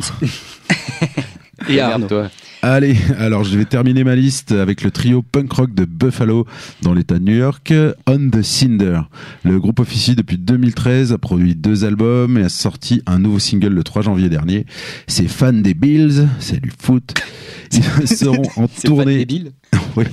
et à Arnaud.
toi.
Allez, alors je vais terminer ma liste avec le trio punk rock de Buffalo dans l'état de New York, On the Cinder. Le groupe officie depuis 2013, a produit deux albums et a sorti un nouveau single le 3 janvier dernier. C'est fan des Bills, c'est du foot. Ils seront en tournée. Oui.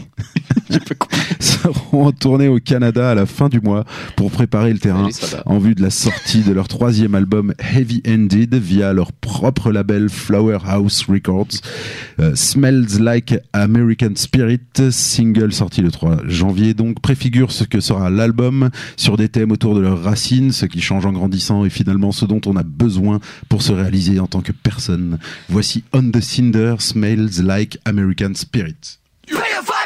seront en tournée au Canada à la fin du mois pour préparer le terrain en vue de la sortie de leur troisième album Heavy Ended via leur propre label Flower House Records. Euh, Smells Like American Spirit, single sorti le 3 janvier, donc préfigure ce que sera l'album sur des thèmes autour de leurs racines, ce qui change en grandissant et finalement ce dont on a besoin pour se réaliser en tant que personne. Voici On the Cinder, Smells Like American Spirit.
You pay a five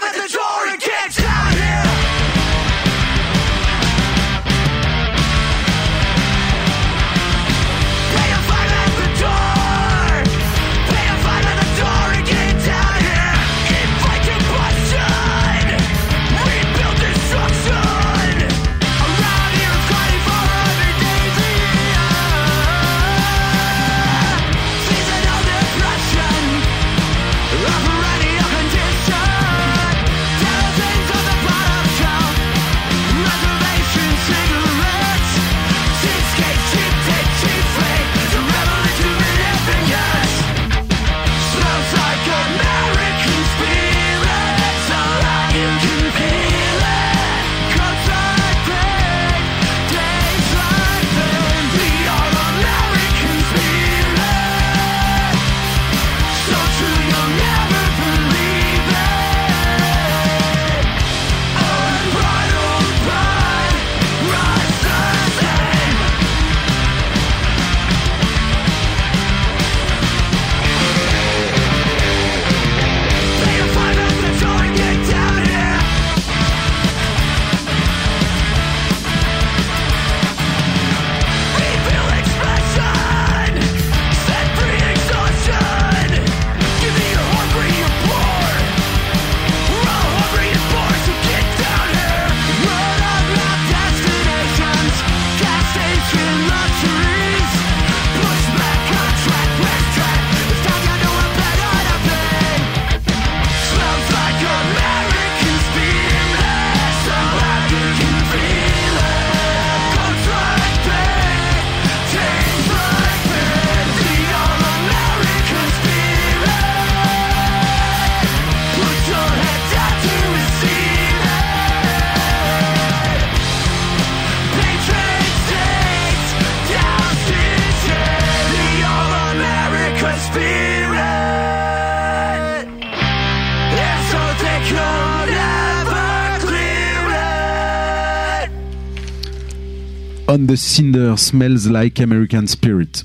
Cinder, Smells Like American Spirit.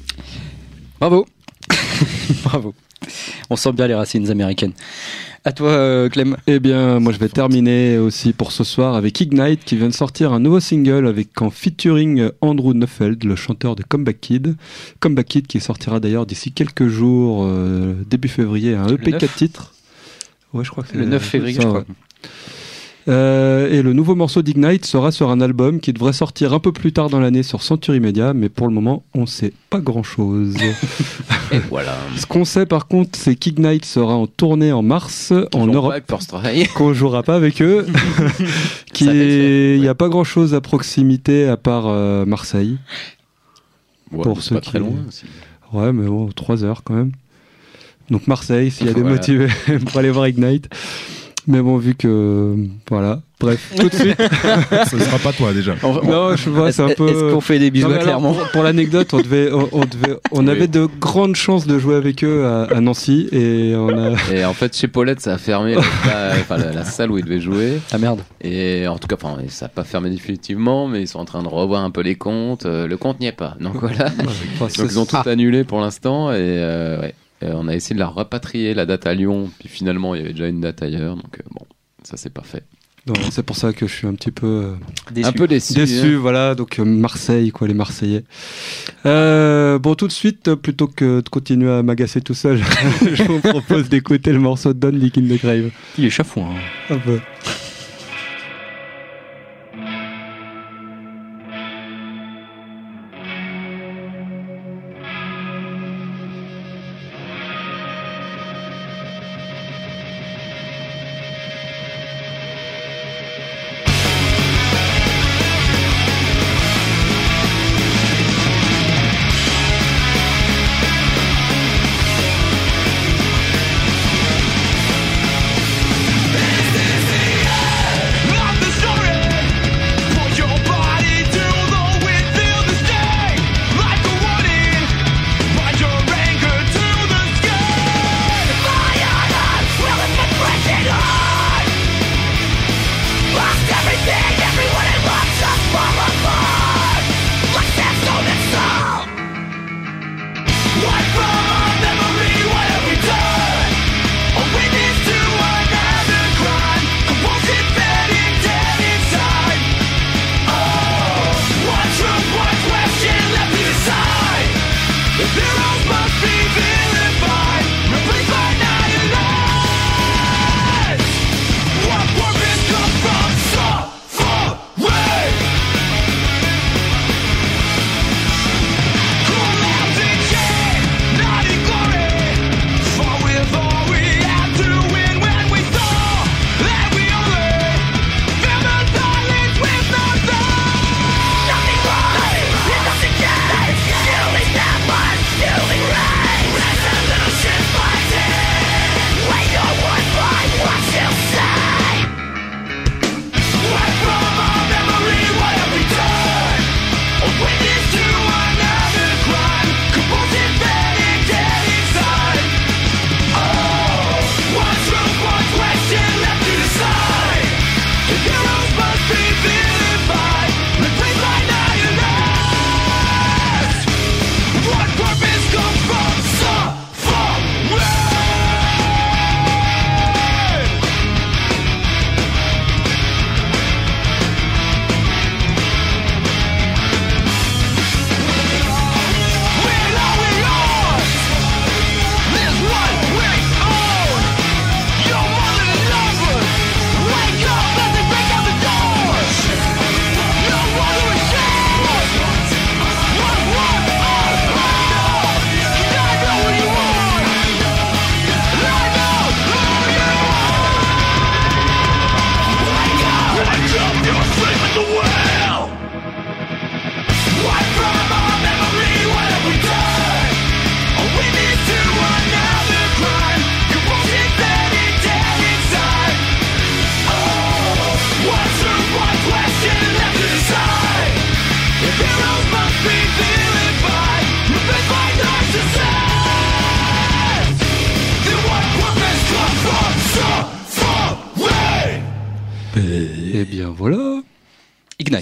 Bravo. Bravo. On sent bien les racines américaines. À toi, euh, Clem.
Eh bien, moi je vais terminer aussi pour ce soir avec Ignite qui vient de sortir un nouveau single avec en featuring Andrew Neufeld, le chanteur de Comeback Kid. Comeback Kid qui sortira d'ailleurs d'ici quelques jours, euh, début février, un EP 4 titres. Ouais, je crois que c'est
Le 9 février,
ça,
je crois.
ouais. Euh, et le nouveau morceau d'Ignite sera sur un album qui devrait sortir un peu plus tard dans l'année sur Century Media, mais pour le moment, on sait pas grand chose.
Et voilà.
Ce qu'on sait par contre, c'est qu'Ignite sera en tournée en mars en Europe qu'on jouera pas avec eux. qui il n'y a pas grand chose à proximité à part euh, Marseille.
Ouais,
Pour ceux
pas très
qui-
loin. aussi.
Ouais, mais bon, 3 heures quand même. Donc Marseille, s'il y a des
Voilà.
motivés pour aller voir Ignite. Mais bon, vu que voilà, bref, tout de suite.
Ce sera pas toi déjà.
non, je vois, c'est un
Est-ce
peu.
est-ce qu'on fait des bisous
Non, alors,
Clermont
pour, pour l'anecdote, on devait, on, on devait, on
Oui.
avait de grandes chances de jouer avec eux à, à Nancy et on a.
Et en fait, chez Paulette, ça a fermé la, la- enfin, la- la salle où ils devaient jouer.
Ah merde.
Et en tout cas, enfin, ça n'a pas fermé définitivement, mais ils sont en train de revoir un peu les comptes. Euh, le compte n'y est pas. Donc voilà.
Enfin,
Donc ils ont tout
Ah.
annulé pour l'instant. Et euh, ouais. Euh, on a essayé de la rapatrier, la date à Lyon, puis finalement, il y avait déjà une date ailleurs, donc euh, bon, ça c'est pas fait.
Donc, C'est pour ça que je suis un petit peu euh,
Déçu.
Un peu déçu.
déçu,
hein.
voilà. Donc Marseille, quoi, les Marseillais. Euh, bon, tout de suite, plutôt que de continuer à m'agacer tout seul, je vous propose d'écouter le morceau de Don Dick in the Grave.
Il est chafouin. hein.
Un peu.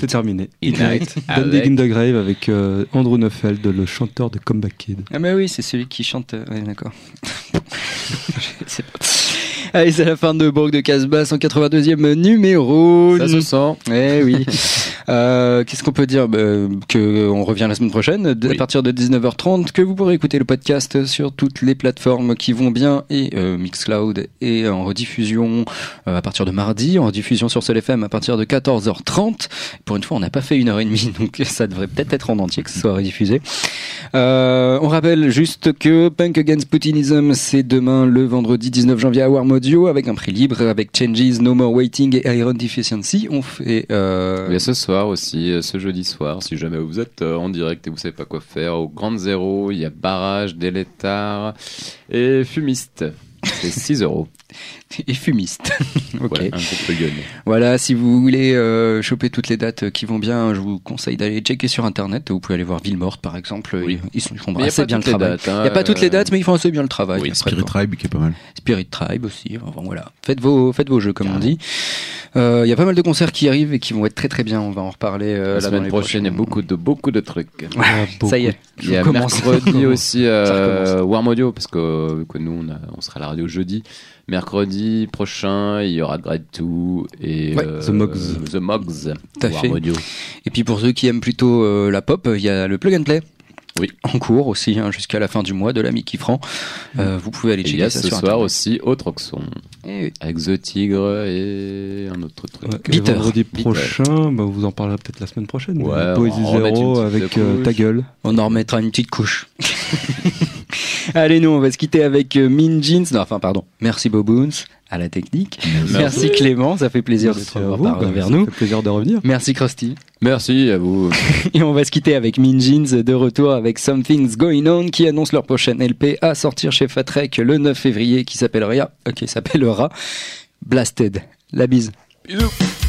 Terminé.
Ignite
Don Dick in the Grave avec euh, Andrew Neufeld, le chanteur de Comeback Kid.
Ah bah oui, c'est celui qui chante. euh, Ouais, d'accord. Je sais pas. Allez, c'est la fin de Bourg de Casbah, 182e numéro.
Ça se sent.
Eh oui. Euh, Qu'est-ce qu'on peut dire bah, Que on revient la semaine prochaine à partir de 19h30. Que vous pourrez écouter le podcast sur toutes les plateformes qui vont bien et euh, Mixcloud et en rediffusion euh, à partir de mardi, en rediffusion sur Sol FM à partir de 14h30. Pour une fois, on n'a pas fait une heure et demie, donc ça devrait peut-être être en entier que ce soit rediffusé. Euh, on rappelle juste que Punk Against Putinism, c'est demain le vendredi 19 janvier à Warm Audio avec un prix libre avec Changes, No More Waiting et Iron Deficiency. On fait euh,
a ce soir aussi, euh, ce jeudi soir, si jamais vous êtes euh, en direct et vous savez pas quoi faire, au Grand Zéro, il y a Barrage, Délétard et Fumiste. C'est 6 euros.
et fumiste. ok.
Ouais, un groupe lyonnais.
Voilà, si vous voulez euh, choper toutes les dates qui vont bien, je vous conseille d'aller checker sur internet. Vous pouvez aller voir Villemorte par exemple.
Oui.
Ils, ils font
Mais
assez
pas
bien le travail.
dates, hein,
Il n'y a pas toutes les
euh,
dates, mais ils font assez bien le travail.
oui,
Spirit. Tribe qui est pas mal.
Spirit Tribe aussi. Enfin voilà, faites vos faites vos jeux comme on dit. Euh, Il y a pas mal de concerts qui arrivent et qui vont être très très bien. On va en reparler euh,
La semaine prochaine, il y a beaucoup de, beaucoup de trucs.
Ça y est,
Il
je
y a
commence.
mercredi aussi euh. Warm Audio parce que, que nous on, a- on sera à la radio jeudi. Mercredi prochain, il y aura Grade 2 et
Ouais,
euh,
The Mogs.
The Mogs.
Tout à
Warm
fait. Et puis pour ceux qui aiment plutôt euh, la pop, il y a le plug and play.
Oui.
En cours aussi, hein, jusqu'à la fin du mois de l'ami Kifran. Euh, vous pouvez aller
Et
checker ça
ce
sur
soir
Internet.
aussi au Troxon
Eh oui.
avec The Tigre et un autre truc.
Ouais, et
Bitter.
vendredi prochain, bah, on vous en parlera peut-être la semaine prochaine.
Ouais,
Poésie Zéro avec euh, ta gueule.
On en remettra une petite couche. Allez, nous, on va se quitter avec euh, Min Jeans. Non, enfin, pardon. Merci Boboons à la technique. Merci, Clément, ça fait plaisir de te revoir
bah,
vers
ça
nous.
fait plaisir de revenir.
Merci Krusty.
Merci à vous.
Et on va se quitter avec Min Jeans de retour avec Something's Going On qui annonce leur prochaine LP à sortir chez Fatrek le 9 février qui s'appellera, euh, qui s'appellera Blasted. La bise.
Something's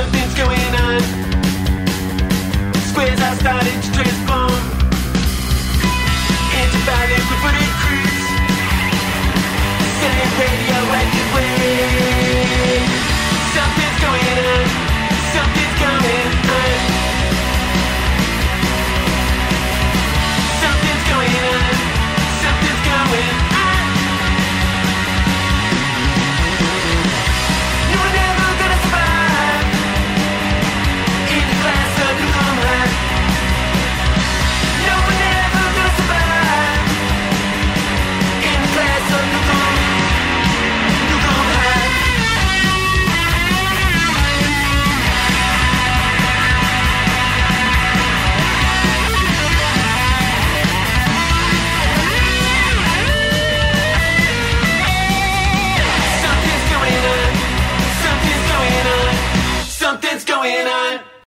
something's going on. Squares are starting to transform. Antibiotic with footed crews. Sending radioactive waves. Something's going on.